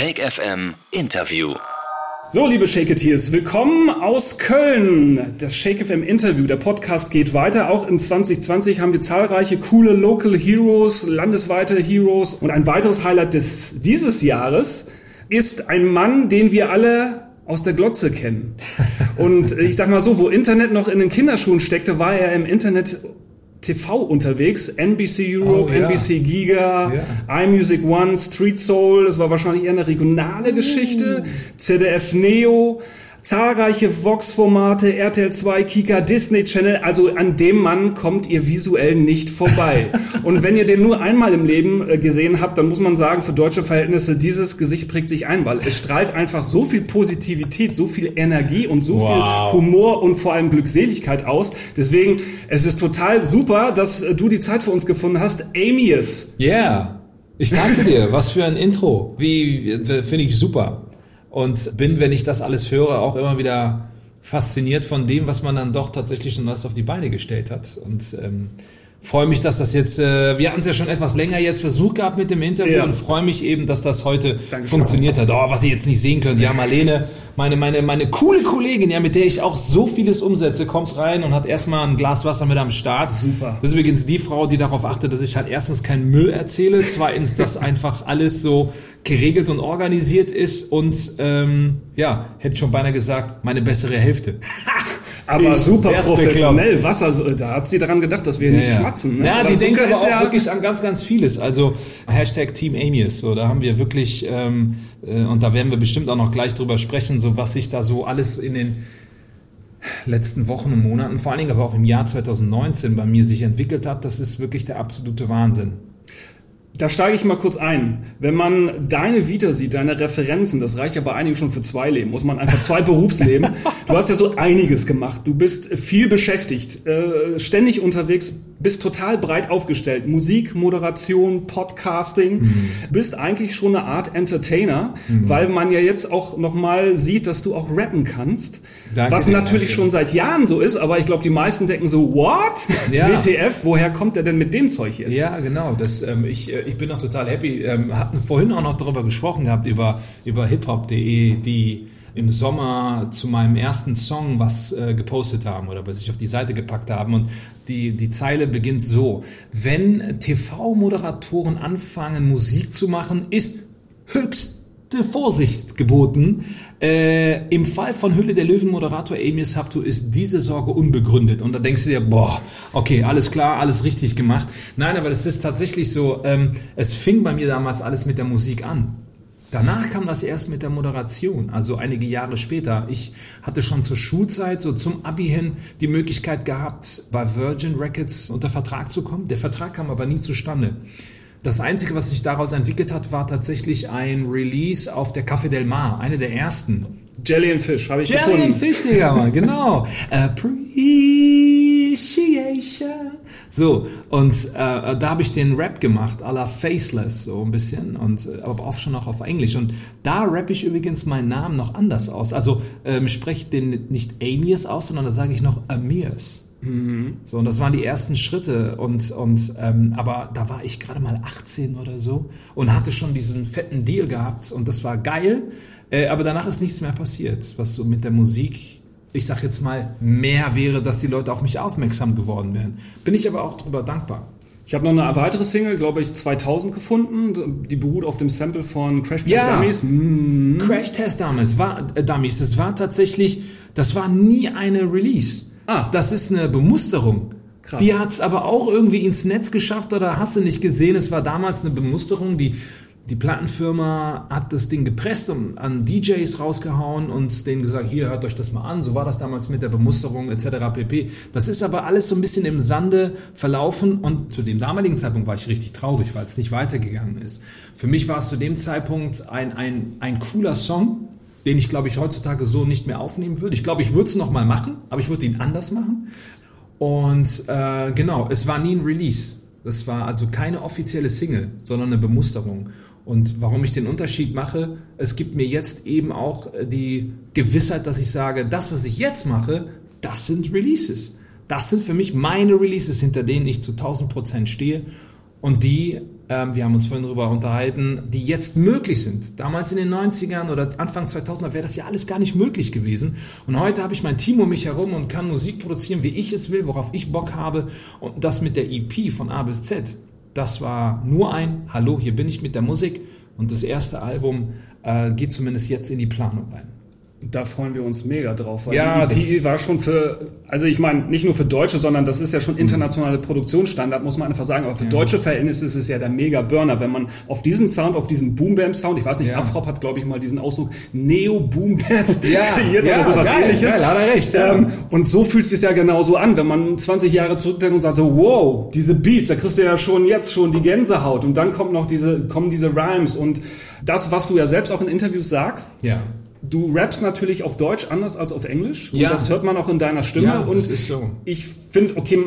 Shake FM Interview. So, liebe Shaketeers, willkommen aus Köln. Das Shake FM Interview, der Podcast geht weiter. Auch in 2020 haben wir zahlreiche coole Local Heroes, landesweite Heroes. Und ein weiteres Highlight des, dieses Jahres ist ein Mann, den wir alle aus der Glotze kennen. Und ich sag mal so, wo Internet noch in den Kinderschuhen steckte, war er im Internet TV unterwegs. NBC Europe, Oh, ja. NBC Giga, Ja. iMusic One, Street Soul. Das war wahrscheinlich eher eine regionale Geschichte. ZDF Neo. Zahlreiche Vox-Formate, RTL 2, Kika, Disney Channel, also an dem Mann kommt ihr visuell nicht vorbei. Und wenn ihr den nur einmal im Leben äh, gesehen habt, dann muss man sagen, für deutsche Verhältnisse, dieses Gesicht prägt sich ein, weil es strahlt einfach so viel Positivität, so viel Energie und so Wow. viel Humor und vor allem Glückseligkeit aus. Deswegen, es ist total super, dass äh, du die Zeit für uns gefunden hast. Amius. Yeah. Ich danke dir. Was für ein Intro. Wie, äh, finde ich super. Und bin, wenn ich das alles höre, auch immer wieder fasziniert von dem, was man dann doch tatsächlich schon was auf die Beine gestellt hat. Und ähm, freue mich, dass das jetzt, äh, wir hatten es ja schon etwas länger jetzt versucht gehabt mit dem Interview Ja. und freue mich eben, dass das heute Dankeschön. funktioniert hat. Oh, was ihr jetzt nicht sehen könnt. Ja, Marlene, meine, meine, meine coole Kollegin, ja, mit der ich auch so vieles umsetze, kommt rein und hat erstmal ein Glas Wasser mit am Start. Super. Das ist übrigens die Frau, die darauf achtet, dass ich halt erstens keinen Müll erzähle, zweitens, dass einfach alles so geregelt und organisiert ist und ähm, ja, hätte schon beinahe gesagt, meine bessere Hälfte. Aber super professionell. Wasser, da hat sie daran gedacht, dass wir nicht schwatzen. Ne? Ja, die denken aber auch ja- wirklich an ganz, ganz vieles. Also Hashtag Team Amius, so, da haben wir wirklich, ähm, äh, und da werden wir bestimmt auch noch gleich drüber sprechen, so was sich da so alles in den letzten Wochen und Monaten, vor allen Dingen aber auch im Jahr 2019 bei mir sich entwickelt hat, das ist wirklich der absolute Wahnsinn. Da steige ich mal kurz ein. Wenn man deine Vita sieht, deine Referenzen, das reicht ja bei einigen schon für zwei Leben, muss man einfach zwei Berufsleben. Du hast ja so einiges gemacht. Du bist viel beschäftigt, äh, ständig unterwegs, bist total breit aufgestellt. Musik, Moderation, Podcasting. Mhm. Bist eigentlich schon eine Art Entertainer, weil man ja jetzt auch nochmal sieht, dass du auch rappen kannst. Danke was natürlich schon seit Jahren so ist, aber ich glaube, die meisten denken so, what? Ja. WTF, woher kommt der denn mit dem Zeug jetzt? Ja, genau. Das, ähm, ich, äh, ich bin noch total happy. Ähm, hatten vorhin auch noch darüber gesprochen gehabt, über, über hiphop.de, die im Sommer zu meinem ersten Song was äh, gepostet haben oder was ich auf die Seite gepackt haben. Und die, die Zeile beginnt so. Wenn TV-Moderatoren anfangen, Musik zu machen, ist höchste Vorsicht geboten. Äh, Im Fall von Hülle der Löwen-Moderator Emil Sabtu ist diese Sorge unbegründet. Und da denkst du dir, boah, okay, alles klar, alles richtig gemacht. Nein, aber es ist tatsächlich so, ähm, es fing bei mir damals alles mit der Musik an. Danach kam das erst mit der Moderation, also einige Jahre später. Ich hatte schon zur Schulzeit, so zum Abi hin, die Möglichkeit gehabt, bei Virgin Records unter Vertrag zu kommen. Der Vertrag kam aber nie zustande. Das Einzige, was sich daraus entwickelt hat, war tatsächlich ein Release auf der Café Del Mar, eine der ersten. Jelly and Fish, habe ich Jelly gefunden. and Fish, Digga, Mann, genau. Appreciation. So, und äh, da habe ich den Rap gemacht, à la Faceless, so ein bisschen, und äh, aber auch schon noch auf Englisch. Und da rappe ich übrigens meinen Namen noch anders aus. Also ähm, spreche den nicht Amirs aus, sondern da sage ich noch Amirs. So, und das waren die ersten Schritte. Und, und ähm, aber da war ich gerade mal 18 oder so und hatte schon diesen fetten Deal gehabt und das war geil. Äh, aber danach ist nichts mehr passiert, was so mit der Musik, ich sag jetzt mal, mehr wäre, dass die Leute auf mich aufmerksam geworden wären. Bin ich aber auch drüber dankbar. Ich habe noch eine weitere Single, glaube ich, 2000 gefunden. Die beruht auf dem Sample von Crash Test Ja. Dummies. Mm. Crash Test Dummies war, äh, Dummies, das war tatsächlich, das war nie eine Release. Ah. Das ist eine Bemusterung. Krass. Die hat es aber auch irgendwie ins Netz geschafft oder hast du nicht gesehen? Es war damals eine Bemusterung, die die Plattenfirma hat das Ding gepresst und an DJs rausgehauen und denen gesagt, hier hört euch das mal an. So war das damals mit der Bemusterung etc. pp. Das ist aber alles so ein bisschen im Sande verlaufen und zu dem damaligen Zeitpunkt war ich richtig traurig, weil es nicht weitergegangen ist. Für mich war es zu dem Zeitpunkt ein, ein, ein cooler Song, den ich glaube ich heutzutage so nicht mehr aufnehmen würde. Ich glaube, ich würde es nochmal machen, aber ich würde ihn anders machen. Und äh, genau, es war nie ein Release. Das war also keine offizielle Single, sondern eine Bemusterung. Und warum ich den Unterschied mache, es gibt mir jetzt eben auch äh, die Gewissheit, dass ich sage, das, was ich jetzt mache, das sind Releases. Das sind für mich meine Releases, hinter denen ich zu 1000 Prozent stehe. Und die ähm, wir haben uns vorhin darüber unterhalten, die jetzt möglich sind. Damals in den 90ern oder Anfang 2000er wäre das ja alles gar nicht möglich gewesen. Und heute habe ich mein Team um mich herum und kann Musik produzieren, wie ich es will, worauf ich Bock habe. Und das mit der EP von A bis Z, das war nur ein Hallo, hier bin ich mit der Musik. Und das erste Album äh, geht zumindest jetzt in die Planung rein. Da freuen wir uns mega drauf, weil Ja, die EP war schon für, also ich meine, nicht nur für Deutsche, sondern das ist ja schon internationale Produktionsstandard, muss man einfach sagen. Aber für deutsche Verhältnisse ist es ja der Mega-Burner, wenn man auf diesen Sound, auf diesen Boom-Bam-Sound, ich weiß nicht, Ja. Afrop hat, glaube ich, mal diesen Ausdruck Neo-Boom-Bam Ja, kreiert ja, oder sowas geil, ähnliches. geil, hat er recht, ja. Ähm, und so fühlt es sich ja genauso an, wenn man 20 Jahre zurückdenkt und sagt so, wow, diese Beats, da kriegst du ja schon jetzt schon die Gänsehaut und dann kommt noch diese, kommen diese Rhymes und das, was du ja selbst auch in Interviews sagst, Ja. Du rappst natürlich auf Deutsch anders als auf Englisch. Und Ja. das hört man auch in deiner Stimme. Ja, und so. ich finde, okay,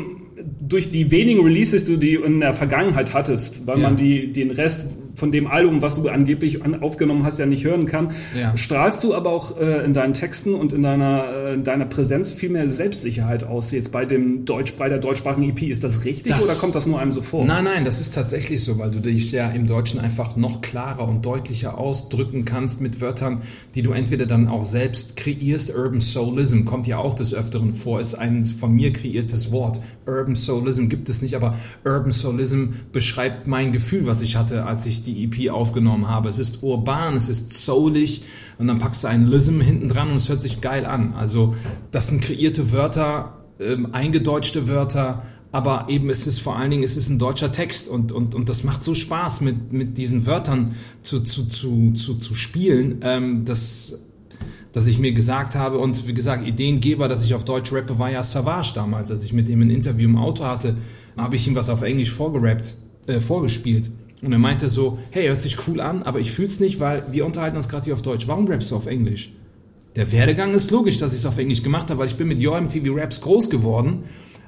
durch die wenigen Releases, die du in der Vergangenheit hattest, weil Ja. man die, den Rest von dem Album, was du angeblich an, aufgenommen hast, ja nicht hören kann, Ja. strahlst du aber auch äh, in deinen Texten und in deiner, äh, in deiner Präsenz viel mehr Selbstsicherheit aus. Jetzt bei dem Deutsch, bei der deutschsprachigen EP, ist das richtig Das- oder kommt das nur einem so vor? Nein, nein, das ist tatsächlich so, weil du dich ja im Deutschen einfach noch klarer und deutlicher ausdrücken kannst mit Wörtern, die du entweder dann auch selbst kreierst. Urban Soulism kommt ja auch des Öfteren vor, ist ein von mir kreiertes Wort. Urban Soulism gibt es nicht, aber Urban Soulism beschreibt mein Gefühl, was ich hatte, als ich die EP aufgenommen habe. Es ist urban, es ist soulig und dann packst du einen Lism hinten dran und es hört sich geil an. Also das sind kreierte Wörter, ähm, eingedeutschte Wörter, aber eben es ist vor allen Dingen, es ist ein deutscher Text und, und, und das macht so Spaß, mit, mit diesen Wörtern zu, zu, zu, zu, zu spielen, ähm, dass, dass ich mir gesagt habe und wie gesagt, Ideengeber, dass ich auf Deutsch rappe, war ja Savage damals, als ich mit ihm ein Interview im Auto hatte, habe ich ihm was auf Englisch vorgerappt, äh, vorgespielt. Und er meinte so, hey, hört sich cool an, aber ich fühl's nicht, weil wir unterhalten uns gerade hier auf Deutsch. Warum rappst du auf Englisch? Der Werdegang ist logisch, dass ich es auf Englisch gemacht habe, weil ich bin mit YoMTV Raps groß geworden.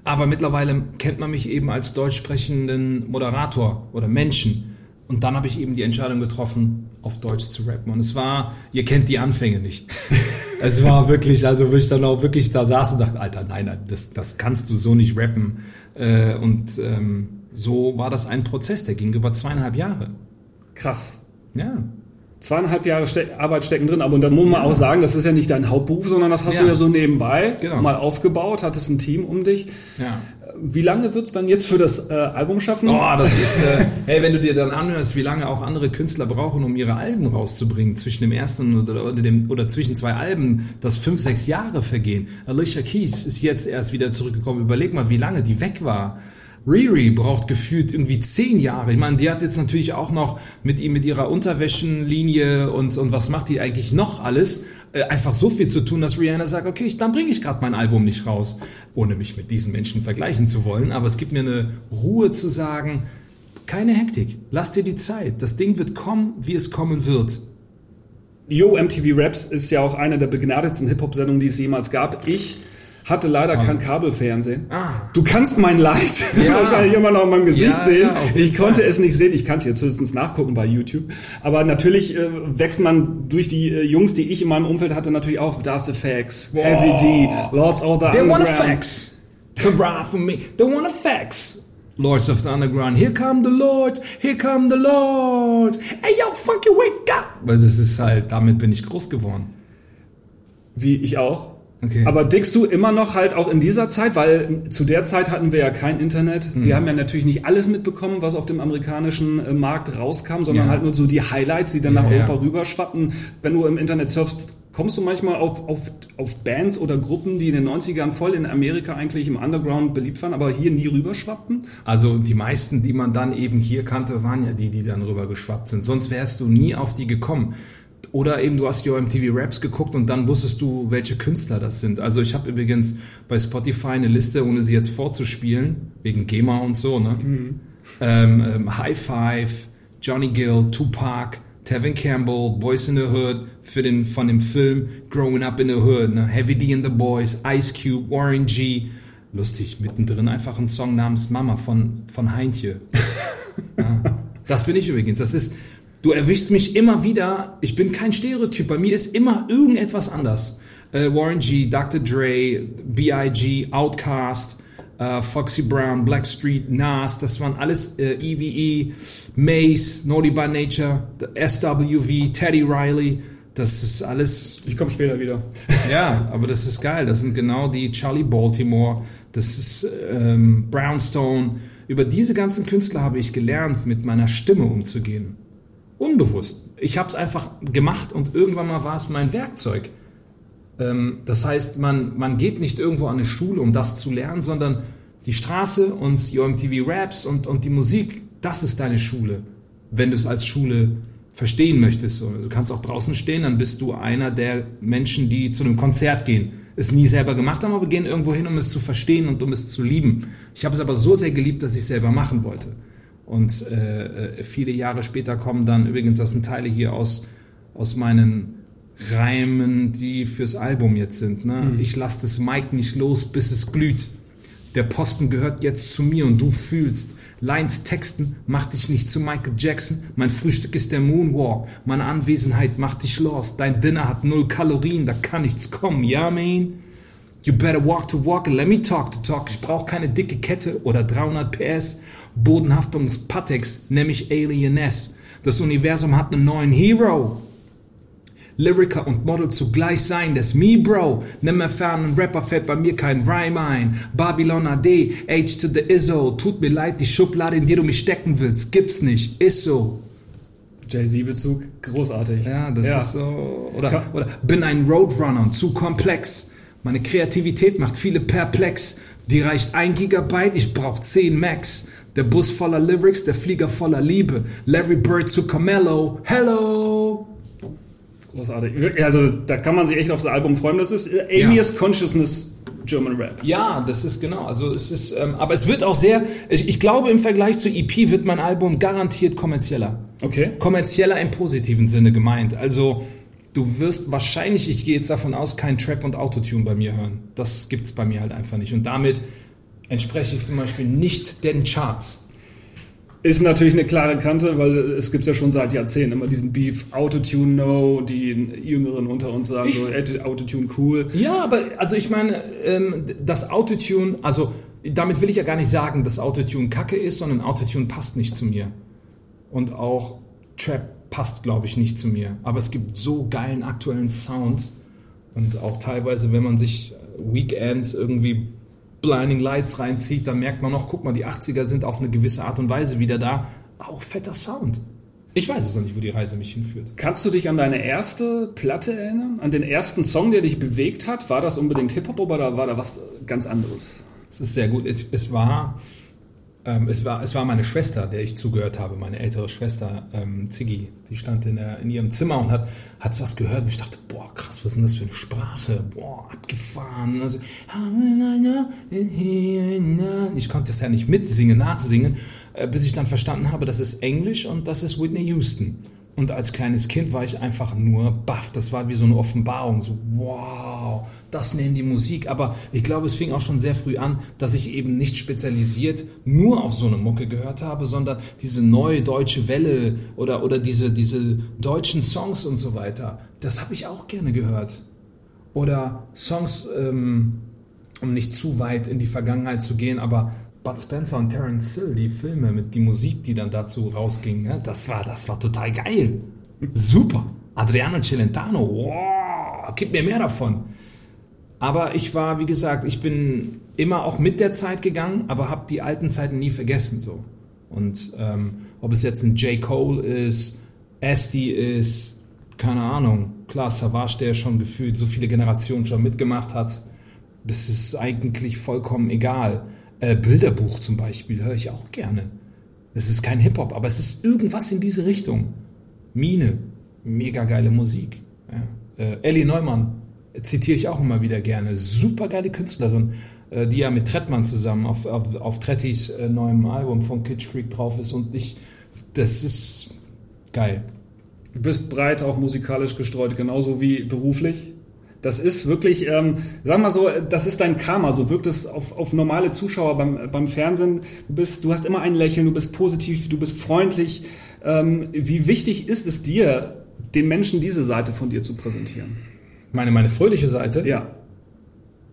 Aber mittlerweile kennt man mich eben als deutsch sprechenden Moderator oder Menschen. Und dann habe ich eben die Entscheidung getroffen, auf Deutsch zu rappen. Und es war, ihr kennt die Anfänge nicht. es war wirklich, also wo ich dann auch wirklich da saß und dachte, Alter, nein, das, das kannst du so nicht rappen. Äh, Und ähm, so war das ein Prozess, der ging über zweieinhalb Jahre. Krass. Ja. Zweieinhalb Jahre Ste Arbeit stecken drin, aber dann muss man auch sagen, das ist ja nicht dein Hauptberuf, sondern das hast Ja. du ja so nebenbei Genau. mal aufgebaut, hattest ein Team um dich. Ja. Wie lange wird's dann jetzt für das äh, Album schaffen? Oh, das ist, äh, hey, wenn du dir dann anhörst, wie lange auch andere Künstler brauchen, um ihre Alben rauszubringen, zwischen dem ersten oder, oder, dem, oder zwischen zwei Alben, dass fünf, sechs Jahre vergehen. Alicia Keys ist jetzt erst wieder zurückgekommen. Überleg mal, wie lange die weg war. Riri braucht gefühlt irgendwie zehn Jahre. Ich meine, die hat jetzt natürlich auch noch mit ihm mit ihrer Unterwäschenlinie und, und was macht die eigentlich noch alles? Äh, einfach so viel zu tun, dass Rihanna sagt, okay, ich, dann bringe ich gerade mein Album nicht raus, ohne mich mit diesen Menschen vergleichen zu wollen. Aber es gibt mir eine Ruhe zu sagen, keine Hektik, lass dir die Zeit. Das Ding wird kommen, wie es kommen wird. Yo, MTV Raps ist ja auch eine der begnadetsten Hip-Hop-Sendungen, die es jemals gab. Ich hatte leider kein Kabelfernsehen. Ah. Du kannst mein Leid Ja. wahrscheinlich immer noch in meinem Gesicht Ja, sehen. ja, ich konnte es nicht sehen. Ich kann es jetzt höchstens nachgucken bei YouTube. Aber natürlich äh, wächst man durch die äh, Jungs, die ich in meinem Umfeld hatte, natürlich auch. Das Effects, Heavy D, Lords of the They want Underground. effects to ride for me. They want effects. Lords of the Underground. Here come the Lords. Here come the Lords. Hey, yo, funky, wake up. Weil das ist halt, damit bin ich groß geworden. Wie ich auch. Okay. Aber dickst du immer noch halt auch in dieser Zeit, weil zu der Zeit hatten wir ja kein Internet. Hm. Wir haben ja natürlich nicht alles mitbekommen, was auf dem amerikanischen äh, Markt rauskam, sondern Ja. halt nur so die Highlights, die dann nach Ja, Europa ja. rüberschwappen. Wenn du im Internet surfst, kommst du manchmal auf, auf, auf Bands oder Gruppen, die in den 90ern voll in Amerika eigentlich im Underground beliebt waren, aber hier nie rüberschwappten? Also die meisten, die man dann eben hier kannte, waren ja die, die dann rüber geschwappt sind. Sonst wärst du nie auf die gekommen. Oder eben du hast Yo MTV Raps geguckt und dann wusstest du, welche Künstler das sind. Also ich habe übrigens bei Spotify eine Liste, ohne sie jetzt vorzuspielen, wegen GEMA und so, ne? Ähm, ähm, High Five, Johnny Gill, Tupac, Tevin Campbell, Boys in the Hood, für den, von dem Film Growing Up in the Hood, ne? Heavy D and the Boys, Ice Cube, Warren G. Lustig, mittendrin einfach ein Song namens Mama von, von Heintje. Ja. Das bin ich übrigens. Das ist, du erwischst mich immer wieder. Ich bin kein Stereotyp. Bei mir ist immer irgendetwas anders. Äh, Warren G, Dr. Dre, B.I.G., Outkast, äh, Foxy Brown, Blackstreet, Nas, das waren alles äh, EVE, Mace, Naughty by Nature, SWV, Teddy Riley. Das ist alles. Ich komme später wieder. ja, aber das ist geil. Das sind genau die Charlie Baltimore, das ist ähm, Brownstone. Über diese ganzen Künstler habe ich gelernt, mit meiner Stimme umzugehen. Unbewusst. Ich habe es einfach gemacht und irgendwann mal war es mein Werkzeug. Ähm, das heißt, man, man geht nicht irgendwo an eine Schule, um das zu lernen, sondern die Straße und OMTV Raps und, und die Musik, das ist deine Schule, wenn du es als Schule verstehen möchtest. Du kannst auch draußen stehen, dann bist du einer der Menschen, die zu einem Konzert gehen. Es nie selber gemacht haben, aber gehen irgendwo hin, um es zu verstehen und um es zu lieben. Ich habe es aber so sehr geliebt, dass ich es selber machen wollte. Und äh, äh viele Jahre später kommen dann, übrigens, das sind Teile hier aus, aus meinen Reimen, die fürs Album jetzt sind. Ne? Mhm. Ich lasse das Mic nicht los, bis es glüht. Der Posten gehört jetzt zu mir und du fühlst. Lines texten macht dich nicht zu Michael Jackson. Mein Frühstück ist der Moonwalk. Meine Anwesenheit macht dich lost. Dein Dinner hat null Kalorien, da kann nichts kommen. Ja, yeah, man? You better walk to walk and let me talk to talk. Ich brauche keine dicke Kette oder 300 PS. Bodenhaftung des Patex, nämlich Alien S. Das Universum hat einen neuen Hero. Lyriker und Model zugleich sein, das me, Bro. Nimm erfahrenen Rapper fällt bei mir kein Rhyme ein. Babylon AD, H to the Izzo. Tut mir leid, die Schublade, in die du mich stecken willst, gibt's nicht. Ist so. Jay-Z-Bezug, großartig. Ja, das ja. ist so. Oder, oder bin ein Roadrunner und zu komplex. Meine Kreativität macht viele perplex. Die reicht ein Gigabyte, ich brauch 10 Max. Der Bus voller Lyrics, der Flieger voller Liebe. Larry Bird zu Carmelo. Hello! Großartig. Also da kann man sich echt aufs Album freuen. Das ist äh, Amy's ja. Consciousness German Rap. Ja, das ist genau. Also es ist, ähm, aber es wird auch sehr. Ich, ich, glaube im Vergleich zu EP wird mein Album garantiert kommerzieller. Okay. Kommerzieller im positiven Sinne gemeint. Also du wirst wahrscheinlich, ich gehe jetzt davon aus, kein Trap und Autotune bei mir hören. Das gibt's bei mir halt einfach nicht. Und damit entspreche ich zum Beispiel nicht den Charts. Ist natürlich eine klare Kante, weil es gibt ja schon seit Jahrzehnten immer diesen Beef Autotune no, die Jüngeren unter uns sagen ich, so Autotune cool. Ja, aber also ich meine, ähm, das Autotune, also damit will ich ja gar nicht sagen, dass Autotune Kacke ist, sondern Autotune passt nicht zu mir. Und auch Trap passt, glaube ich, nicht zu mir. Aber es gibt so geilen aktuellen Sound und auch teilweise, wenn man sich Weekends irgendwie Blinding Lights reinzieht, dann merkt man noch, guck mal, die 80er sind auf eine gewisse Art und Weise wieder da. Auch fetter Sound. Ich weiß es noch nicht, wo die Reise mich hinführt. Kannst du dich an deine erste Platte erinnern? An den ersten Song, der dich bewegt hat? War das unbedingt Hip-Hop oder war da was ganz anderes? Es ist sehr gut. Es, es war ähm, es, war, es war meine Schwester, der ich zugehört habe, meine ältere Schwester, ähm, Ziggy. Die stand in, der, in ihrem Zimmer und hat, hat was gehört und ich dachte, boah, krass, was ist denn das für eine Sprache? Boah, abgefahren. Also, ich konnte das ja nicht mitsingen, nachsingen, äh, bis ich dann verstanden habe, das ist Englisch und das ist Whitney Houston. Und als kleines Kind war ich einfach nur baff. Das war wie so eine Offenbarung. So, wow, das nennen die Musik. Aber ich glaube, es fing auch schon sehr früh an, dass ich eben nicht spezialisiert nur auf so eine Mucke gehört habe, sondern diese neue deutsche Welle oder, oder diese, diese deutschen Songs und so weiter. Das habe ich auch gerne gehört. Oder Songs, ähm, um nicht zu weit in die Vergangenheit zu gehen, aber Bud Spencer und Terence Hill, die Filme mit die Musik, die dann dazu rausging, ne? das war, das war total geil. Super. Adriano Celentano, wow, gib mir mehr davon. Aber ich war, wie gesagt, ich bin immer auch mit der Zeit gegangen, aber habe die alten Zeiten nie vergessen. So. Und ähm, ob es jetzt ein J. Cole ist, Asti ist, keine Ahnung. Klar, Savage, der schon gefühlt so viele Generationen schon mitgemacht hat, das ist eigentlich vollkommen egal. Äh, Bilderbuch zum Beispiel höre ich auch gerne. Es ist kein Hip-Hop, aber es ist irgendwas in diese Richtung. Mine, mega geile Musik. Ja. Äh, Ellie Neumann zitiere ich auch immer wieder gerne. Super geile Künstlerin, äh, die ja mit Trettmann zusammen auf, auf, auf Trettis äh, neuem Album von Kitsch Creek drauf ist und ich, das ist geil. Du bist breit auch musikalisch gestreut, genauso wie beruflich. Das ist wirklich, ähm, sag mal so, das ist dein Karma. So wirkt es auf, auf normale Zuschauer beim, beim Fernsehen. Du, bist, du hast immer ein Lächeln, du bist positiv, du bist freundlich. Ähm, wie wichtig ist es dir, den Menschen diese Seite von dir zu präsentieren? Meine, meine fröhliche Seite? Ja.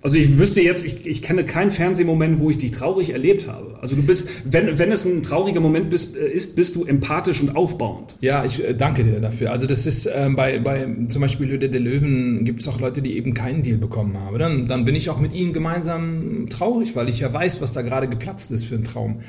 Also ich wüsste jetzt, ich, ich kenne keinen Fernsehmoment, wo ich dich traurig erlebt habe. Also du bist, wenn, wenn es ein trauriger Moment bist, äh, ist, bist du empathisch und aufbauend. Ja, ich äh, danke dir dafür. Also das ist ähm, bei, bei zum Beispiel Höhle der Löwen gibt es auch Leute, die eben keinen Deal bekommen haben. Dann, dann bin ich auch mit ihnen gemeinsam traurig, weil ich ja weiß, was da gerade geplatzt ist für ein Traum.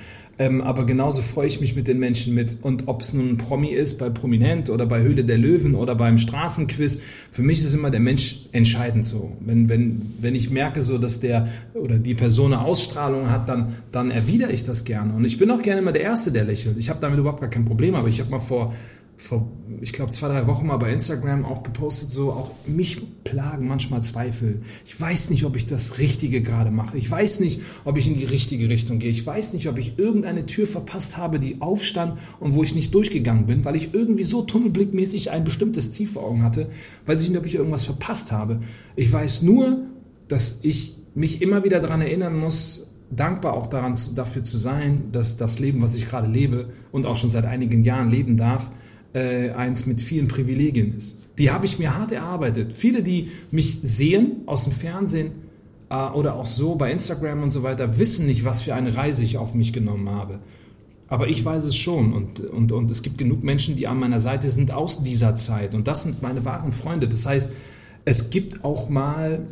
Ähm, aber genauso freue ich mich mit den Menschen mit. Und ob es nun ein Promi ist, bei Prominent oder bei Höhle der Löwen oder beim Straßenquiz, für mich ist immer der Mensch entscheidend so. Wenn, wenn, wenn ich merke, so, dass der oder die Person eine Ausstrahlung hat, dann, dann erwidere ich das gerne. Und ich bin auch gerne immer der Erste, der lächelt. Ich habe damit überhaupt gar kein Problem. Aber ich habe mal vor vor, ich glaube, zwei, drei Wochen mal bei Instagram auch gepostet, so auch mich plagen manchmal Zweifel. Ich weiß nicht, ob ich das Richtige gerade mache. Ich weiß nicht, ob ich in die richtige Richtung gehe. Ich weiß nicht, ob ich irgendeine Tür verpasst habe, die aufstand und wo ich nicht durchgegangen bin, weil ich irgendwie so tunnelblickmäßig ein bestimmtes Ziel vor Augen hatte, weil ich nicht, ob ich irgendwas verpasst habe. Ich weiß nur, dass ich mich immer wieder daran erinnern muss, dankbar auch daran, dafür zu sein, dass das Leben, was ich gerade lebe und auch schon seit einigen Jahren leben darf, äh, eins mit vielen Privilegien ist. Die habe ich mir hart erarbeitet. Viele, die mich sehen aus dem Fernsehen äh, oder auch so bei Instagram und so weiter, wissen nicht, was für eine Reise ich auf mich genommen habe. Aber ich weiß es schon und, und, und es gibt genug Menschen, die an meiner Seite sind aus dieser Zeit und das sind meine wahren Freunde. Das heißt, es gibt auch mal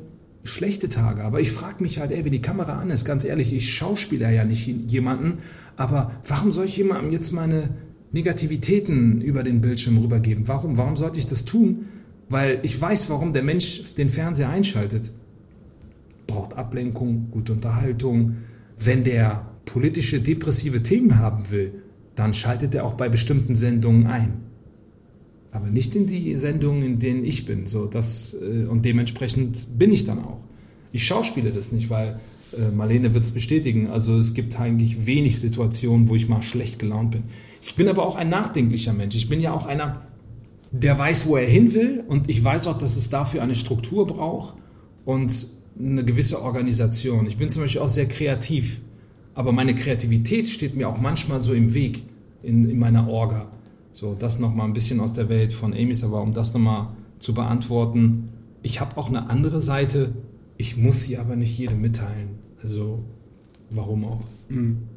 schlechte Tage, aber ich frage mich halt, ey, wenn die Kamera an ist, ganz ehrlich, ich schauspieler ja nicht jemanden, aber warum soll ich jemandem jetzt meine Negativitäten über den Bildschirm rübergeben. Warum? Warum sollte ich das tun? Weil ich weiß, warum der Mensch den Fernseher einschaltet. Braucht Ablenkung, gute Unterhaltung. Wenn der politische, depressive Themen haben will, dann schaltet er auch bei bestimmten Sendungen ein. Aber nicht in die Sendungen, in denen ich bin. So, das, äh, und dementsprechend bin ich dann auch. Ich schauspiele das nicht, weil äh, Marlene wird es bestätigen. Also es gibt eigentlich wenig Situationen, wo ich mal schlecht gelaunt bin. Ich bin aber auch ein nachdenklicher Mensch. Ich bin ja auch einer, der weiß, wo er hin will und ich weiß auch, dass es dafür eine Struktur braucht und eine gewisse Organisation. Ich bin zum Beispiel auch sehr kreativ, aber meine Kreativität steht mir auch manchmal so im Weg in, in meiner Orga. So, das nochmal ein bisschen aus der Welt von Amy's, aber um das nochmal zu beantworten, ich habe auch eine andere Seite, ich muss sie aber nicht jedem mitteilen. Also, warum auch? Mhm.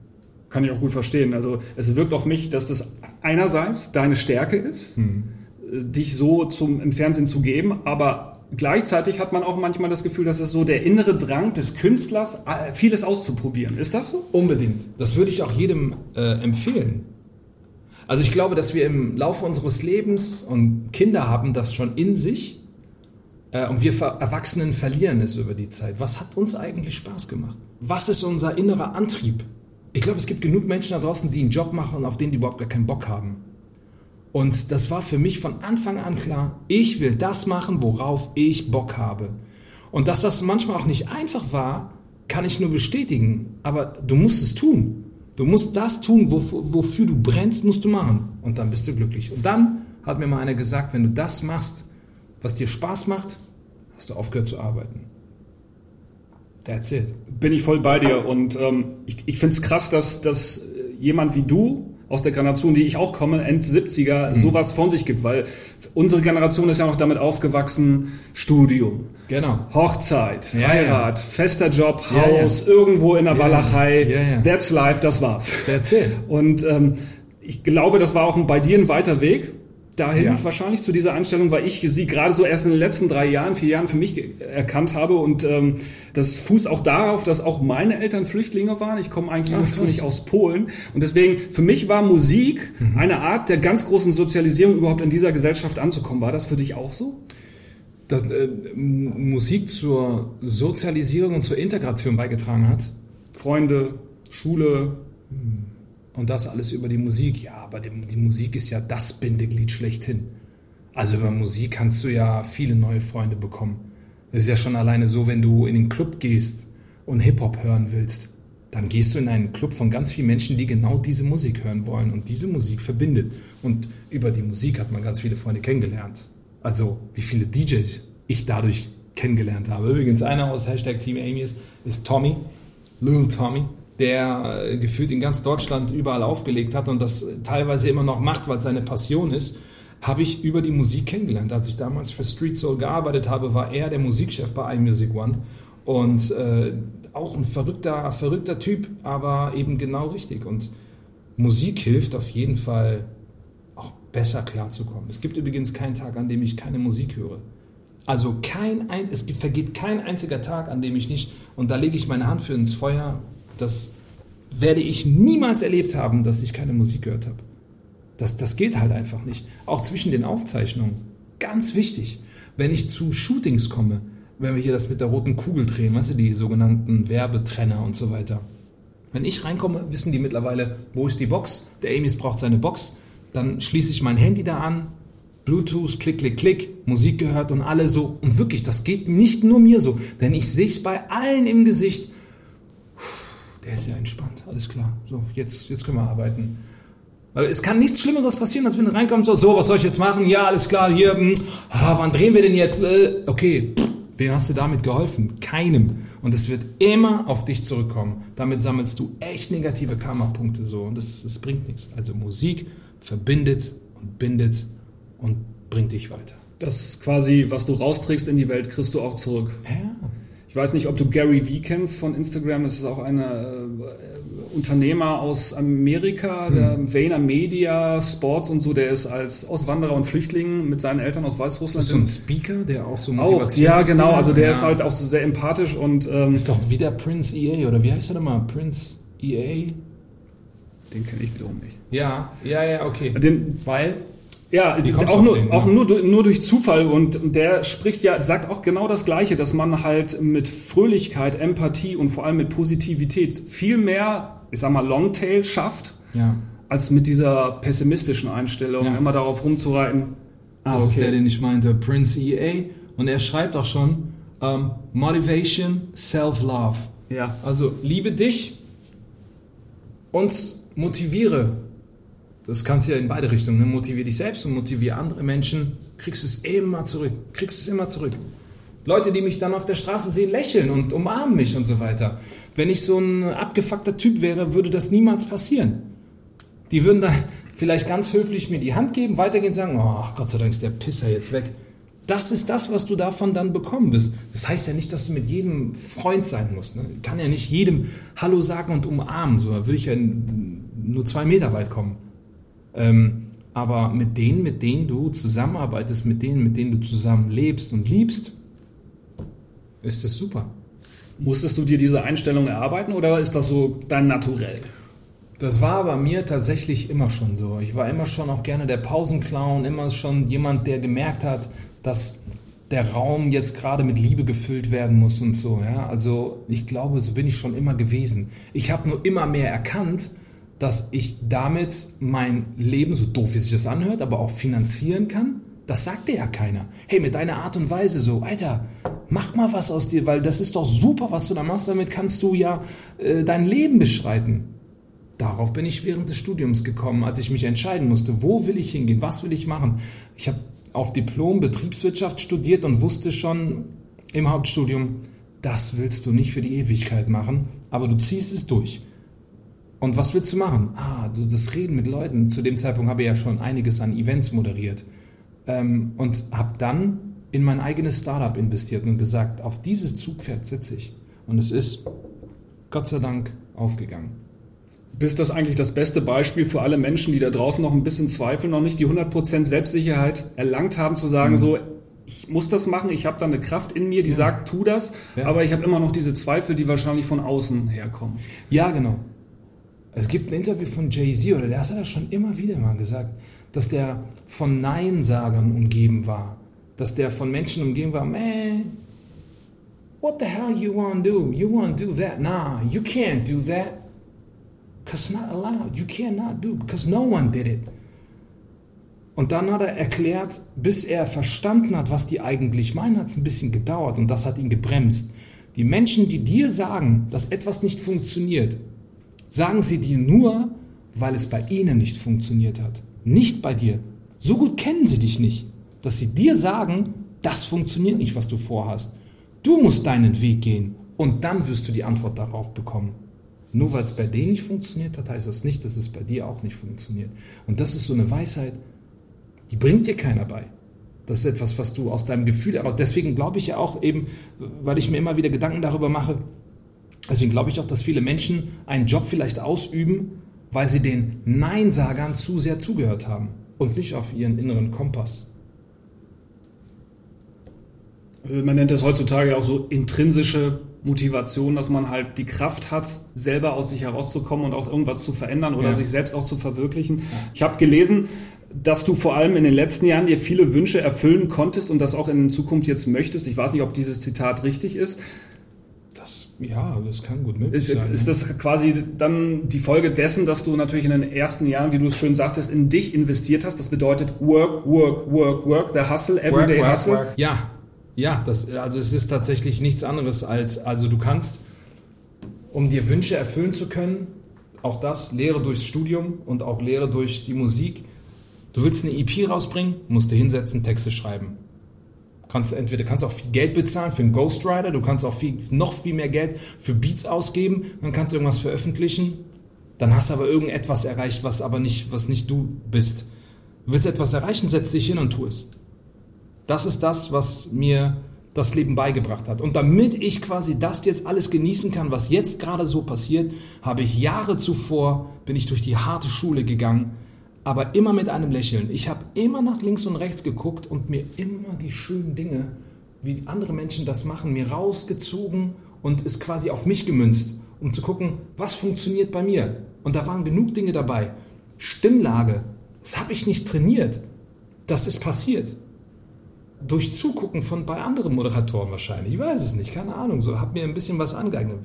Kann ich auch gut verstehen. Also es wirkt auf mich, dass das einerseits deine Stärke ist, hm. dich so zum, im Fernsehen zu geben, aber gleichzeitig hat man auch manchmal das Gefühl, dass es so der innere Drang des Künstlers, äh, vieles auszuprobieren. Ist das so? Unbedingt. Das würde ich auch jedem äh, empfehlen. Also ich glaube, dass wir im Laufe unseres Lebens und Kinder haben das schon in sich äh, und wir Erwachsenen verlieren es über die Zeit. Was hat uns eigentlich Spaß gemacht? Was ist unser innerer Antrieb? Ich glaube, es gibt genug Menschen da draußen, die einen Job machen, auf den die überhaupt gar keinen Bock haben. Und das war für mich von Anfang an klar, ich will das machen, worauf ich Bock habe. Und dass das manchmal auch nicht einfach war, kann ich nur bestätigen. Aber du musst es tun. Du musst das tun, wofür du brennst, musst du machen. Und dann bist du glücklich. Und dann hat mir mal einer gesagt, wenn du das machst, was dir Spaß macht, hast du aufgehört zu arbeiten. That's it. Bin ich voll bei dir. Und ähm, ich, ich finde es krass, dass, dass jemand wie du aus der Generation, die ich auch komme, End 70er, mhm. sowas von sich gibt, weil unsere Generation ist ja noch damit aufgewachsen, Studium, genau. Hochzeit, ja, Heirat, ja. fester Job, Haus, ja, irgendwo in der Walachei, that's life, das war's. That's it. Und ähm, ich glaube, das war auch bei dir ein weiter Weg dahin ja. wahrscheinlich zu dieser Einstellung, weil ich sie gerade so erst in den letzten drei Jahren, vier Jahren für mich erkannt habe und ähm, das fußt auch darauf, dass auch meine Eltern Flüchtlinge waren. Ich komme eigentlich ursprünglich aus Polen und deswegen für mich war Musik mhm. eine Art der ganz großen Sozialisierung überhaupt in dieser Gesellschaft anzukommen. War das für dich auch so? Dass äh, Musik zur Sozialisierung und zur Integration beigetragen hat? Freunde, Schule. Mhm und das alles über die Musik. Ja, aber die, die, Musik ist ja das Bindeglied schlechthin. Also über Musik kannst du ja viele neue Freunde bekommen. Es ist ja schon alleine so, wenn du in den Club gehst und Hip-Hop hören willst, dann gehst du in einen Club von ganz vielen Menschen, die genau diese Musik hören wollen und diese Musik verbindet. Und über die Musik hat man ganz viele Freunde kennengelernt. Also wie viele DJs ich dadurch kennengelernt habe. Übrigens einer aus Hashtag Team Amy ist, ist Tommy, Little Tommy der äh, gefühlt in ganz Deutschland überall aufgelegt hat und das teilweise immer noch macht, weil es seine Passion ist, habe ich über die Musik kennengelernt. Als ich damals für Street Soul gearbeitet habe, war er der Musikchef bei iMusic One Und äh, auch ein verrückter, verrückter Typ, aber eben genau richtig. Und Musik hilft auf jeden Fall auch besser klarzukommen. Es gibt übrigens keinen Tag, an dem ich keine Musik höre. Also kein ein, es vergeht kein einziger Tag, an dem ich nicht, und da lege ich meine Hand für ins Feuer, das werde ich niemals erlebt haben, dass ich keine Musik gehört habe. Das, das geht halt einfach nicht. Auch zwischen den Aufzeichnungen. Ganz wichtig. Wenn ich zu Shootings komme, wenn wir hier das mit der roten Kugel drehen, weißt du, die sogenannten Werbetrenner und so weiter. Wenn ich reinkomme, wissen die mittlerweile, wo ist die Box? Der Amis braucht seine Box. Dann schließe ich mein Handy da an, Bluetooth, klick, klick, klick, Musik gehört und alle so. Und wirklich, das geht nicht nur mir so, denn ich sehe es bei allen im Gesicht. Der ist ja entspannt, alles klar. So, jetzt, jetzt können wir arbeiten. Weil es kann nichts Schlimmeres passieren, als wenn du reinkommst, so, so, was soll ich jetzt machen? Ja, alles klar, hier, mh, hm, ah, wann drehen wir denn jetzt? Äh, okay, pff, wem hast du damit geholfen? Keinem. Und es wird immer auf dich zurückkommen. Damit sammelst du echt negative Karma-Punkte so. Und das, das bringt nichts. Also Musik verbindet und bindet und bringt dich weiter. Das ist quasi, was du rausträgst in die Welt, kriegst du auch zurück. Ja. Ich weiß nicht, ob du Gary Vee kennst von Instagram. Das ist auch ein äh, Unternehmer aus Amerika, der hm. Vayner Media, Sports und so. Der ist als Auswanderer und Flüchtling mit seinen Eltern aus Weißrussland. Ist das so ein Speaker, der auch so Motivation Auch, ja, genau. Also der ja. ist halt auch so sehr empathisch und... Ähm, ist doch wie der Prince EA, oder wie heißt er nochmal? Prince EA? Den kenne ich wiederum nicht. Ja, ja, ja, okay. Den, Weil ja, auch, nur, den, auch nur, nur durch Zufall und der spricht ja, sagt auch genau das Gleiche, dass man halt mit Fröhlichkeit, Empathie und vor allem mit Positivität viel mehr, ich sag mal, Longtail schafft, ja. als mit dieser pessimistischen Einstellung, ja. immer darauf rumzureiten. Ah, das okay. ist der, den ich meinte, Prince EA. Und er schreibt auch schon, um, ähm, Motivation, Self-Love. Ja. Also liebe dich und motiviere das kannst du ja in beide Richtungen. Ne? Motivier dich selbst und motiviere andere Menschen, kriegst es immer zurück. Kriegst es immer zurück. Leute, die mich dann auf der Straße sehen, lächeln und umarmen mich und so weiter. Wenn ich so ein abgefuckter Typ wäre, würde das niemals passieren. Die würden dann vielleicht ganz höflich mir die Hand geben, weitergehen und sagen, oh, Gott sei Dank ist der Pisser jetzt weg. Das ist das, was du davon dann bekommen wirst. Das heißt ja nicht, dass du mit jedem Freund sein musst. Ne? Ich kann ja nicht jedem Hallo sagen und umarmen. So würde ich ja nur zwei Meter weit kommen. Ähm, aber mit denen, mit denen du zusammenarbeitest, mit denen, mit denen du zusammen lebst und liebst, ist das super. Musstest du dir diese Einstellung erarbeiten oder ist das so dein Naturell? Das war bei mir tatsächlich immer schon so. Ich war immer schon auch gerne der Pausenclown, immer schon jemand, der gemerkt hat, dass der Raum jetzt gerade mit Liebe gefüllt werden muss und so. Ja? Also ich glaube, so bin ich schon immer gewesen. Ich habe nur immer mehr erkannt, dass ich damit mein Leben, so doof wie sich das anhört, aber auch finanzieren kann? Das sagt dir ja keiner. Hey, mit deiner Art und Weise so, Alter, mach mal was aus dir, weil das ist doch super, was du da machst. Damit kannst du ja äh, dein Leben beschreiten. Darauf bin ich während des Studiums gekommen, als ich mich entscheiden musste, wo will ich hingehen, was will ich machen. Ich habe auf Diplom Betriebswirtschaft studiert und wusste schon im Hauptstudium, das willst du nicht für die Ewigkeit machen, aber du ziehst es durch. Und was willst du machen? Ah, du, das Reden mit Leuten. Zu dem Zeitpunkt habe ich ja schon einiges an Events moderiert. Ähm, und habe dann in mein eigenes Startup investiert und gesagt, auf dieses Zugpferd sitze ich. Und es ist Gott sei Dank aufgegangen. Bist das eigentlich das beste Beispiel für alle Menschen, die da draußen noch ein bisschen zweifeln, noch nicht die 100% Selbstsicherheit erlangt haben, zu sagen, mhm. so, ich muss das machen, ich habe da eine Kraft in mir, die ja. sagt, tu das, ja. aber ich habe immer noch diese Zweifel, die wahrscheinlich von außen herkommen. Ja, genau. Es gibt ein Interview von Jay-Z, oder der hat das schon immer wieder mal gesagt, dass der von Neinsagern umgeben war. Dass der von Menschen umgeben war, man, what the hell you want to do? You want to do that? Nah, you can't do that. Because it's not allowed. You cannot do because no one did it. Und dann hat er erklärt, bis er verstanden hat, was die eigentlich meinen, hat es ein bisschen gedauert und das hat ihn gebremst. Die Menschen, die dir sagen, dass etwas nicht funktioniert, sagen sie dir nur, weil es bei ihnen nicht funktioniert hat. Nicht bei dir. So gut kennen sie dich nicht, dass sie dir sagen, das funktioniert nicht, was du vorhast. Du musst deinen Weg gehen und dann wirst du die Antwort darauf bekommen. Nur weil es bei denen nicht funktioniert hat, heißt das nicht, dass es bei dir auch nicht funktioniert. Und das ist so eine Weisheit, die bringt dir keiner bei. Das ist etwas, was du aus deinem Gefühl, aber deswegen glaube ich ja auch eben, weil ich mir immer wieder Gedanken darüber mache, deswegen glaube ich auch, dass viele Menschen einen Job vielleicht ausüben, weil sie den Neinsagern zu sehr zugehört haben und nicht auf ihren inneren Kompass. Man nennt das heutzutage auch so intrinsische Motivation, dass man halt die Kraft hat, selber aus sich herauszukommen und auch irgendwas zu verändern oder ja. sich selbst auch zu verwirklichen. Ja. Ich habe gelesen, dass du vor allem in den letzten Jahren dir viele Wünsche erfüllen konntest und das auch in Zukunft jetzt möchtest. Ich weiß nicht, ob dieses Zitat richtig ist. Ja, das kann gut möglich ist, sein. Ist das quasi dann die Folge dessen, dass du natürlich in den ersten Jahren, wie du es schön sagtest, in dich investiert hast? Das bedeutet Work, Work, Work, Work, the Hustle, Everyday work, work, Hustle. Work. Ja, ja, das, also es ist tatsächlich nichts anderes als, also du kannst, um dir Wünsche erfüllen zu können, auch das, Lehre durchs Studium und auch Lehre durch die Musik, Du willst eine EP rausbringen, musst du hinsetzen, Texte schreiben. Kannst entweder kannst auch viel Geld bezahlen für einen Ghostwriter, du kannst auch viel, noch viel mehr Geld für Beats ausgeben, dann kannst du irgendwas veröffentlichen, dann hast du aber irgendetwas erreicht, was aber nicht, was nicht du bist. Du willst etwas erreichen, setz dich hin und tu es. Das ist das, was mir das Leben beigebracht hat. Und damit ich quasi das jetzt alles genießen kann, was jetzt gerade so passiert, habe ich Jahre zuvor, bin ich durch die harte Schule gegangen, aber immer mit einem Lächeln. Ich habe immer nach links und rechts geguckt und mir immer die schönen Dinge, wie andere Menschen das machen, mir rausgezogen und es quasi auf mich gemünzt, um zu gucken, was funktioniert bei mir. Und da waren genug Dinge dabei. Stimmlage, das habe ich nicht trainiert. Das ist passiert. Durch Zugucken von bei anderen Moderatoren wahrscheinlich. Ich weiß es nicht, keine Ahnung. So habe mir ein bisschen was angeeignet.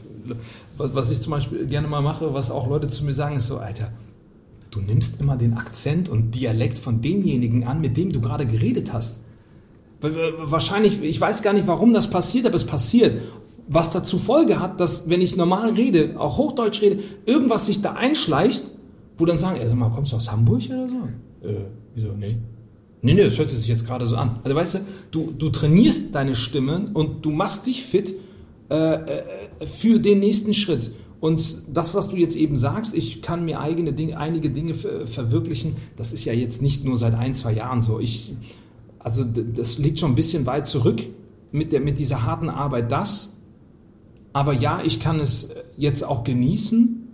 Was ich zum Beispiel gerne mal mache, was auch Leute zu mir sagen, ist so, Alter, Du nimmst immer den Akzent und Dialekt von demjenigen an, mit dem du gerade geredet hast. Wahrscheinlich, ich weiß gar nicht, warum das passiert, aber es passiert. Was dazu Folge hat, dass, wenn ich normal rede, auch Hochdeutsch rede, irgendwas sich da einschleicht, wo dann sagen, ey, sag mal, kommst du aus Hamburg oder so? Äh, wieso? Nee. Nee, nee, das hört sich jetzt gerade so an. Also weißt du, du, du trainierst deine Stimme und du machst dich fit äh, äh, für den nächsten Schritt. Und das, was du jetzt eben sagst, ich kann mir eigene Dinge, einige Dinge verwirklichen, das ist ja jetzt nicht nur seit ein, zwei Jahren so. Ich, also das liegt schon ein bisschen weit zurück mit, der, mit dieser harten Arbeit, das. Aber ja, ich kann es jetzt auch genießen,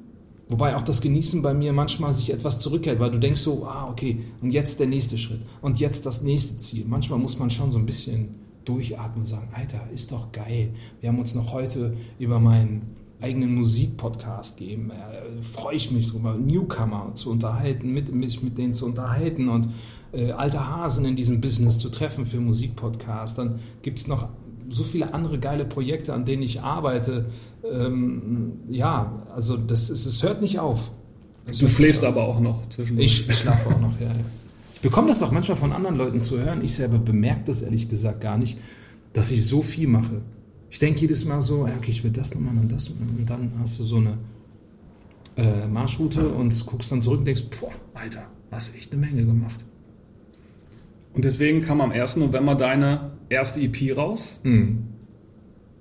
wobei auch das Genießen bei mir manchmal sich etwas zurückhält, weil du denkst so, ah, okay, und jetzt der nächste Schritt und jetzt das nächste Ziel. Manchmal muss man schon so ein bisschen durchatmen und sagen, Alter, ist doch geil. Wir haben uns noch heute über meinen eigenen Musikpodcast geben. Äh, Freue ich mich drüber, Newcomer zu unterhalten, mit, mich mit denen zu unterhalten und äh, alte Hasen in diesem Business zu treffen für Musikpodcast. Dann gibt es noch so viele andere geile Projekte, an denen ich arbeite. Ähm, ja, also das ist, es hört nicht auf. Das du schläfst aber auch noch zwischendurch. Ich schlafe auch noch, ja. Ich bekomme das auch manchmal von anderen Leuten zu hören. Ich selber bemerke das ehrlich gesagt gar nicht, dass ich so viel mache. Ich denke jedes Mal so, okay, ich will das nochmal und das und dann hast du so eine äh, Marschroute und guckst dann zurück und denkst, boah, Alter, hast echt eine Menge gemacht. Und deswegen kam am 1. November deine erste EP raus. Mhm.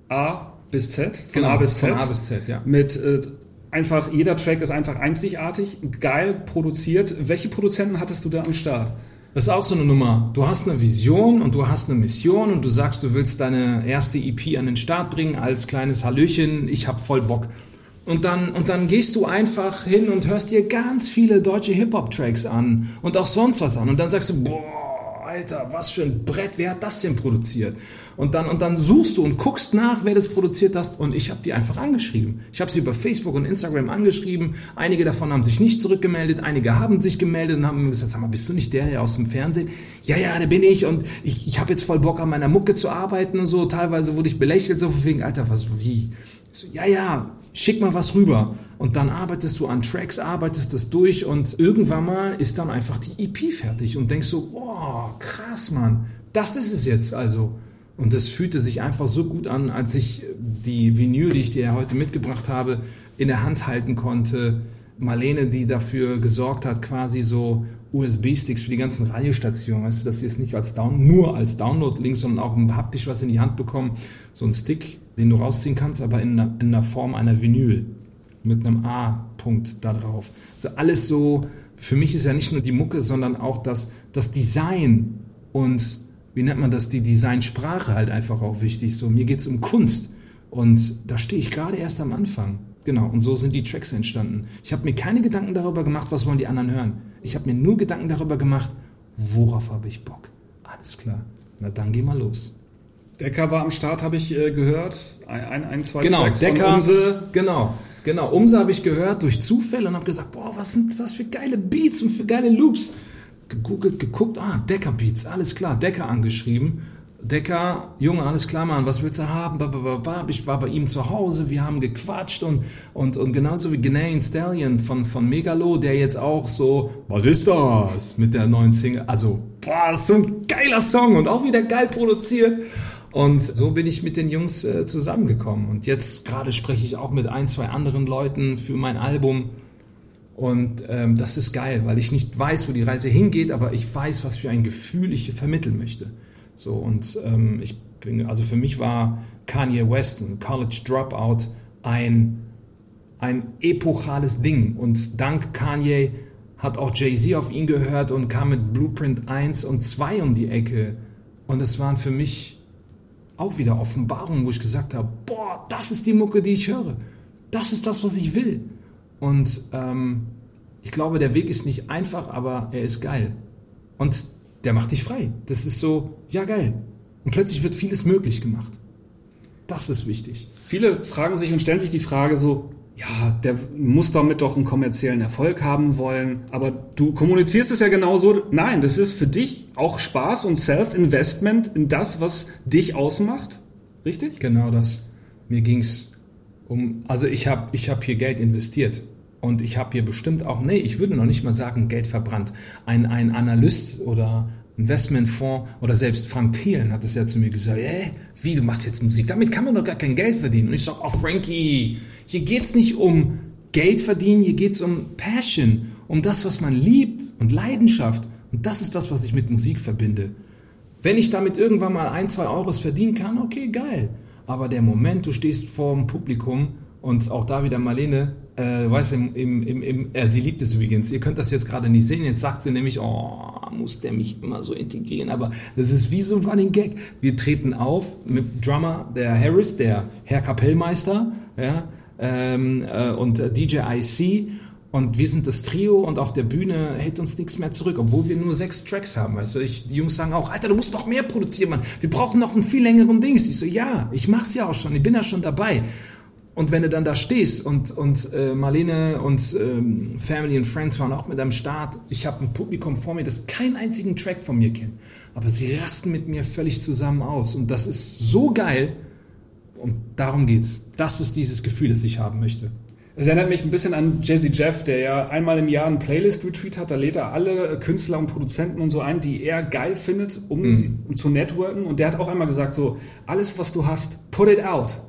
A bis Z. Von genau, A bis Z. Von A bis Z, ja. Mit äh, einfach, jeder Track ist einfach einzigartig, geil produziert. Welche Produzenten hattest du da am Start? Das ist auch so eine Nummer. Du hast eine Vision und du hast eine Mission und du sagst, du willst deine erste EP an den Start bringen als kleines Hallöchen. Ich hab voll Bock. Und dann, und dann gehst du einfach hin und hörst dir ganz viele deutsche Hip-Hop-Tracks an und auch sonst was an. Und dann sagst du, boah, Alter, was für ein Brett, wer hat das denn produziert? Und dann, und dann suchst du und guckst nach, wer das produziert hat und ich habe die einfach angeschrieben. Ich habe sie über Facebook und Instagram angeschrieben. Einige davon haben sich nicht zurückgemeldet, einige haben sich gemeldet und haben gesagt, sag mal, bist du nicht der, der aus dem Fernsehen? Ja, ja, da bin ich und ich, ich habe jetzt voll Bock an meiner Mucke zu arbeiten und so. Teilweise wurde ich belächelt, so wegen, Alter, was, wie? So, ja, ja, schick mal was rüber. Und dann arbeitest du an Tracks, arbeitest das durch und irgendwann mal ist dann einfach die EP fertig und denkst so, wow, krass, Mann, das ist es jetzt also. Und es fühlte sich einfach so gut an, als ich die Vinyl, die ich dir heute mitgebracht habe, in der Hand halten konnte. Marlene, die dafür gesorgt hat, quasi so USB-Sticks für die ganzen Radiostationen, weißt du, dass sie es nicht als Down nur als Download-Link, sondern auch haptisch was in die Hand bekommen. So ein Stick, den du rausziehen kannst, aber in in der Form einer Vinyl mit einem A-Punkt da drauf. Also alles so, für mich ist ja nicht nur die Mucke, sondern auch das, das Design und wie nennt man das, die Designsprache halt einfach auch wichtig. So, mir geht es um Kunst. Und da stehe ich gerade erst am Anfang. Genau, und so sind die Tracks entstanden. Ich habe mir keine Gedanken darüber gemacht, was wollen die anderen hören. Ich habe mir nur Gedanken darüber gemacht, worauf habe ich Bock. Alles klar. Na dann geh mal los. Decker war am Start, habe ich äh, gehört. Ein, ein, zwei genau, Tracks Decker. Genau, genau. Umse habe ich gehört durch Zufälle und habe gesagt, boah, was sind das für geile Beats und für geile Loops. Gegoogelt, geguckt, ah, Decker Beats, alles klar, Decker angeschrieben Decker, Junge, alles klar, Mann, was willst du haben? Ich war bei ihm zu Hause, wir haben gequatscht und, und, und genauso wie Ghanaian Stallion von, von Megalo, der jetzt auch so, was ist das? Mit der neuen Single, also, boah, so ein geiler Song und auch wieder geil produziert. Und so bin ich mit den Jungs äh, zusammengekommen. Und jetzt gerade spreche ich auch mit ein, zwei anderen Leuten für mein Album. Und ähm, das ist geil, weil ich nicht weiß, wo die Reise hingeht, aber ich weiß, was für ein Gefühl ich vermitteln möchte. So, und ähm, ich bin, also für mich war Kanye West, ein College Dropout, ein, ein epochales Ding. Und dank Kanye hat auch Jay-Z auf ihn gehört und kam mit Blueprint 1 und 2 um die Ecke. Und es waren für mich auch wieder Offenbarungen, wo ich gesagt habe, boah, das ist die Mucke, die ich höre. Das ist das, was ich will. Und ähm, ich glaube, der Weg ist nicht einfach, aber er ist geil. Und der macht dich frei. Das ist so, ja geil. Und plötzlich wird vieles möglich gemacht. Das ist wichtig. Viele fragen sich und stellen sich die Frage so, ja, der muss damit doch einen kommerziellen Erfolg haben wollen. Aber du kommunizierst es ja genauso. Nein, das ist für dich auch Spaß und Self-Investment in das, was dich ausmacht. Richtig? Genau das. Mir ging es um, also ich habe ich hab hier Geld investiert. Und ich habe hier bestimmt auch, nee, ich würde noch nicht mal sagen, Geld verbrannt. Ein, ein Analyst oder Investmentfonds oder selbst Frank Thielen hat es ja zu mir gesagt, äh, wie, du machst jetzt Musik, damit kann man doch gar kein Geld verdienen. Und ich sage, oh Frankie, hier geht's nicht um Geld verdienen, hier geht's um Passion, um das, was man liebt und Leidenschaft. Und das ist das, was ich mit Musik verbinde. Wenn ich damit irgendwann mal ein, zwei Euros verdienen kann, okay, geil. Aber der Moment, du stehst vor dem Publikum und auch da wieder Marlene, äh, weißt im, im, im, im, äh, sie liebt es übrigens. Ihr könnt das jetzt gerade nicht sehen. Jetzt sagt sie nämlich, oh, muss der mich immer so integrieren. Aber das ist wie so ein Running Gag. Wir treten auf mit Drummer, der Harris, der Herr Kapellmeister, ja, ähm, äh, und DJ IC. Und wir sind das Trio und auf der Bühne hält uns nichts mehr zurück, obwohl wir nur sechs Tracks haben. Weißt du, ich, die Jungs sagen auch, Alter, du musst doch mehr produzieren, Mann. Wir brauchen noch einen viel längeren Dings. Ich so, ja, ich mach's ja auch schon, ich bin ja schon dabei. Und wenn du dann da stehst und, und äh, Marlene und ähm, Family and Friends waren auch mit am Start, ich habe ein Publikum vor mir, das keinen einzigen Track von mir kennt. Aber sie rasten mit mir völlig zusammen aus. Und das ist so geil. Und darum geht's. Das ist dieses Gefühl, das ich haben möchte. Es erinnert mich ein bisschen an Jazzy Jeff, der ja einmal im Jahr einen Playlist-Retreat hat. Da lädt er alle Künstler und Produzenten und so ein, die er geil findet, um, mhm. sie, um zu networken. Und der hat auch einmal gesagt, so, alles, was du hast, put it out.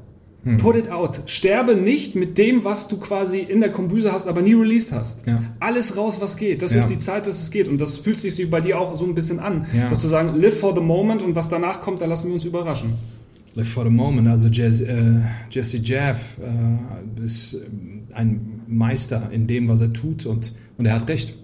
Hm. Put it out. Sterbe nicht mit dem, was du quasi in der Kombüse hast, aber nie released hast. Ja. Alles raus, was geht. Das ja. ist die Zeit, dass es geht. Und das fühlt sich bei dir auch so ein bisschen an. Ja. Dass du sagen, live for the moment und was danach kommt, da lassen wir uns überraschen. Live for the moment. Also Jesse, äh, Jesse Jeff äh, ist ein Meister in dem, was er tut und, und er hat recht.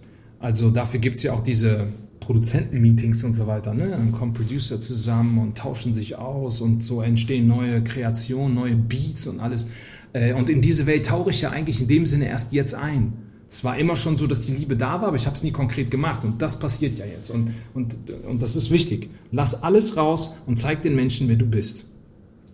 Also dafür gibt es ja auch diese Produzentenmeetings und so weiter. Ne? Dann kommen Producer zusammen und tauschen sich aus und so entstehen neue Kreationen, neue Beats und alles. Äh, und in diese Welt tauche ich ja eigentlich in dem Sinne erst jetzt ein. Es war immer schon so, dass die Liebe da war, aber ich habe es nie konkret gemacht. Und das passiert ja jetzt. Und, und, und das ist wichtig. Lass alles raus und zeig den Menschen, wer du bist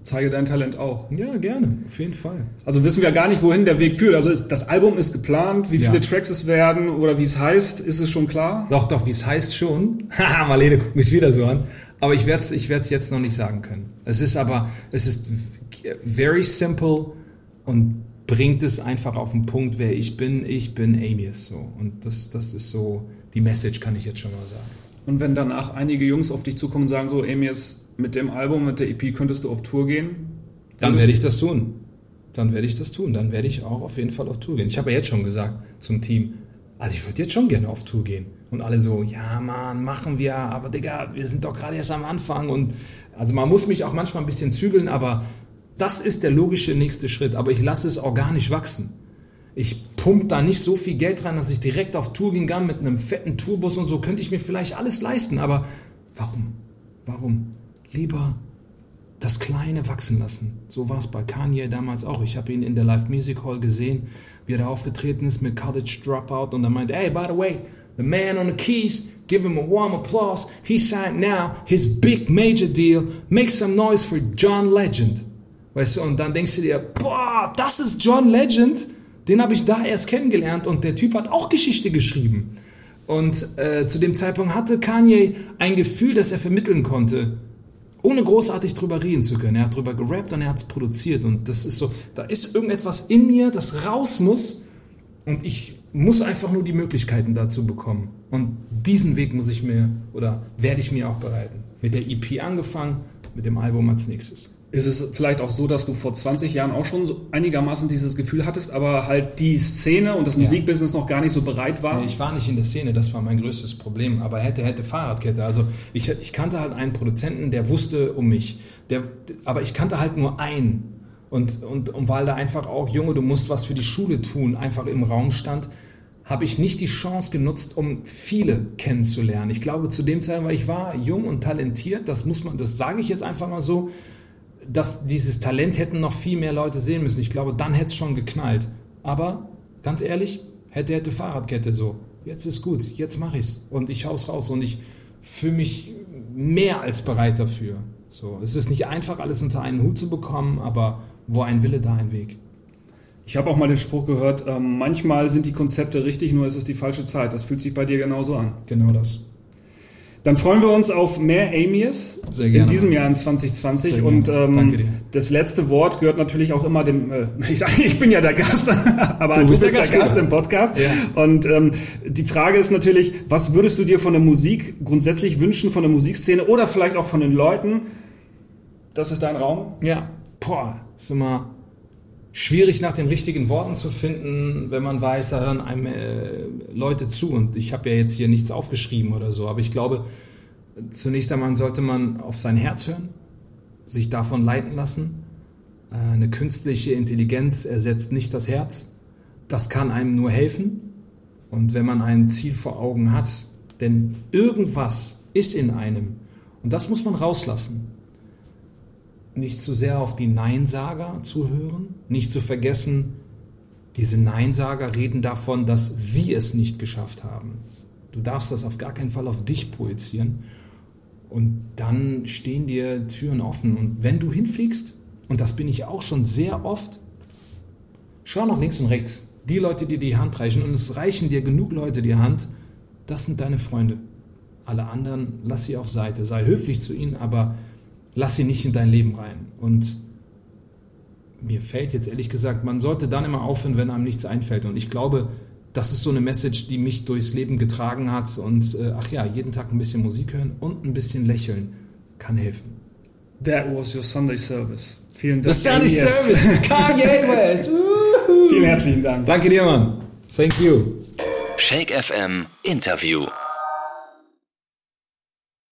zeige dein Talent auch. Ja, gerne, auf jeden Fall. Also wissen wir gar nicht, wohin der Weg führt. Also ist, das Album ist geplant, wie viele ja. Tracks es werden oder wie es heißt, ist es schon klar? Doch, doch, wie es heißt schon. Haha, Marlene guckt mich wieder so an. Aber ich werde es ich werd's jetzt noch nicht sagen können. Es ist aber, es ist very simple und bringt es einfach auf den Punkt, wer ich bin. Ich bin Amius. So. Und das, das ist so, die Message kann ich jetzt schon mal sagen. Und wenn danach einige Jungs auf dich zukommen und sagen so, Amius, mit dem Album, mit der EP könntest du auf Tour gehen? Dann werde ich das tun. Dann werde ich das tun. Dann werde ich auch auf jeden Fall auf Tour gehen. Ich habe ja jetzt schon gesagt zum Team, also ich würde jetzt schon gerne auf Tour gehen. Und alle so, ja Mann, machen wir, aber Digga, wir sind doch gerade erst am Anfang. Und also man muss mich auch manchmal ein bisschen zügeln, aber das ist der logische nächste Schritt. Aber ich lasse es organisch wachsen. Ich pumpe da nicht so viel Geld rein, dass ich direkt auf Tour gehen kann mit einem fetten Tourbus und so. Könnte ich mir vielleicht alles leisten, aber warum? Warum? Lieber das Kleine wachsen lassen. So war es bei Kanye damals auch. Ich habe ihn in der Live Music Hall gesehen, wie er da aufgetreten ist mit College Dropout und er meinte, hey, by the way, the man on the keys, give him a warm applause. He signed now his big major deal. Make some noise for John Legend. Weißt du, und dann denkst du dir, boah, das ist John Legend. Den habe ich da erst kennengelernt und der Typ hat auch Geschichte geschrieben. Und äh, zu dem Zeitpunkt hatte Kanye ein Gefühl, das er vermitteln konnte ohne großartig drüber reden zu können. Er hat drüber gerappt und er hat es produziert. Und das ist so, da ist irgendetwas in mir, das raus muss. Und ich muss einfach nur die Möglichkeiten dazu bekommen. Und diesen Weg muss ich mir oder werde ich mir auch bereiten. Mit der EP angefangen, mit dem Album als nächstes. Ist es vielleicht auch so, dass du vor 20 Jahren auch schon so einigermaßen dieses Gefühl hattest, aber halt die Szene und das Musikbusiness noch gar nicht so bereit war? Nee, ich war nicht in der Szene, das war mein größtes Problem. Aber hätte, hätte Fahrradkette. Also ich, ich kannte halt einen Produzenten, der wusste um mich. Der, aber ich kannte halt nur einen. Und, und, und weil da einfach auch, Junge, du musst was für die Schule tun, einfach im Raum stand, habe ich nicht die Chance genutzt, um viele kennenzulernen. Ich glaube, zu dem Zeitpunkt, weil ich war jung und talentiert, das muss man, das sage ich jetzt einfach mal so, dass dieses Talent hätten noch viel mehr Leute sehen müssen. Ich glaube, dann hätte es schon geknallt. Aber ganz ehrlich, hätte, hätte Fahrradkette so. Jetzt ist gut, jetzt mache ich's und ich hau's raus und ich fühle mich mehr als bereit dafür. So, es ist nicht einfach, alles unter einen Hut zu bekommen, aber wo ein Wille, da ein Weg. Ich habe auch mal den Spruch gehört, ähm, manchmal sind die Konzepte richtig, nur ist es die falsche Zeit. Das fühlt sich bei dir genauso an. Genau das. Dann freuen wir uns auf mehr Amias in diesem Jahr in 2020. Und ähm, das letzte Wort gehört natürlich auch immer dem. Äh, ich, ich, bin ja der Gast, aber du, du bist, der, Gast, der Gast im Podcast. Ja. Und ähm, die Frage ist natürlich, was würdest du dir von der Musik grundsätzlich wünschen, von der Musikszene oder vielleicht auch von den Leuten? Das ist dein Raum? Ja. Boah, ist immer schwierig nach den richtigen Worten zu finden, wenn man weiß, da hören einem äh, Leute zu. Und ich habe ja jetzt hier nichts aufgeschrieben oder so, aber ich glaube, zunächst einmal sollte man auf sein Herz hören, sich davon leiten lassen. Äh, eine künstliche Intelligenz ersetzt nicht das Herz. Das kann einem nur helfen. Und wenn man ein Ziel vor Augen hat, denn irgendwas ist in einem und das muss man rauslassen nicht zu sehr auf die Neinsager zu hören, nicht zu vergessen, diese Neinsager reden davon, dass sie es nicht geschafft haben. Du darfst das auf gar keinen Fall auf dich projizieren. Und dann stehen dir Türen offen. Und wenn du hinfliegst, und das bin ich auch schon sehr oft, schau nach links und rechts. Die Leute, die die Hand reichen, und es reichen dir genug Leute die Hand, das sind deine Freunde. Alle anderen lass sie auf Seite. Sei höflich zu ihnen, aber lass sie nicht in dein Leben rein. Und mir fällt jetzt ehrlich gesagt, man sollte dann immer aufhören, wenn einem nichts einfällt. Und ich glaube, das ist so eine Message, die mich durchs Leben getragen hat. Und äh, ach ja, jeden Tag ein bisschen Musik hören und ein bisschen lächeln kann helfen. That was your Sunday Service. Vielen Dank. The Sunday Service, Kanye West. Vielen herzlichen Dank. Danke dir, Mann. Thank you. Shake FM Interview.